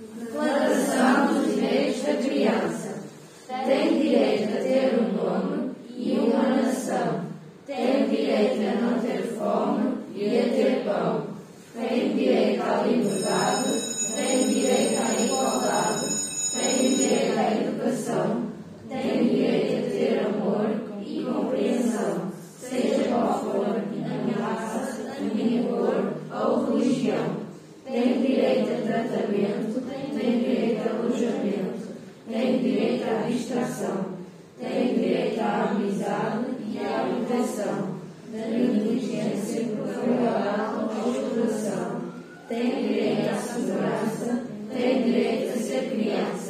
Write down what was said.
Declaração dos Direitos da Criança. Tem direito a ter um nome e uma nação. Tem direito a não ter fome e a ter pão. Tem direito à liberdade. Tem direito à igualdade. Tem direito à educação. Tem direito a ter amor e compreensão, seja qual for a minha raça, a minha cor ou religião. Tem direito a tratamento, tem direito à distração, tem direito à amizade e à proteção, da negligência profissional ou exploração. Tem direito à segurança, tem direito a ser criança.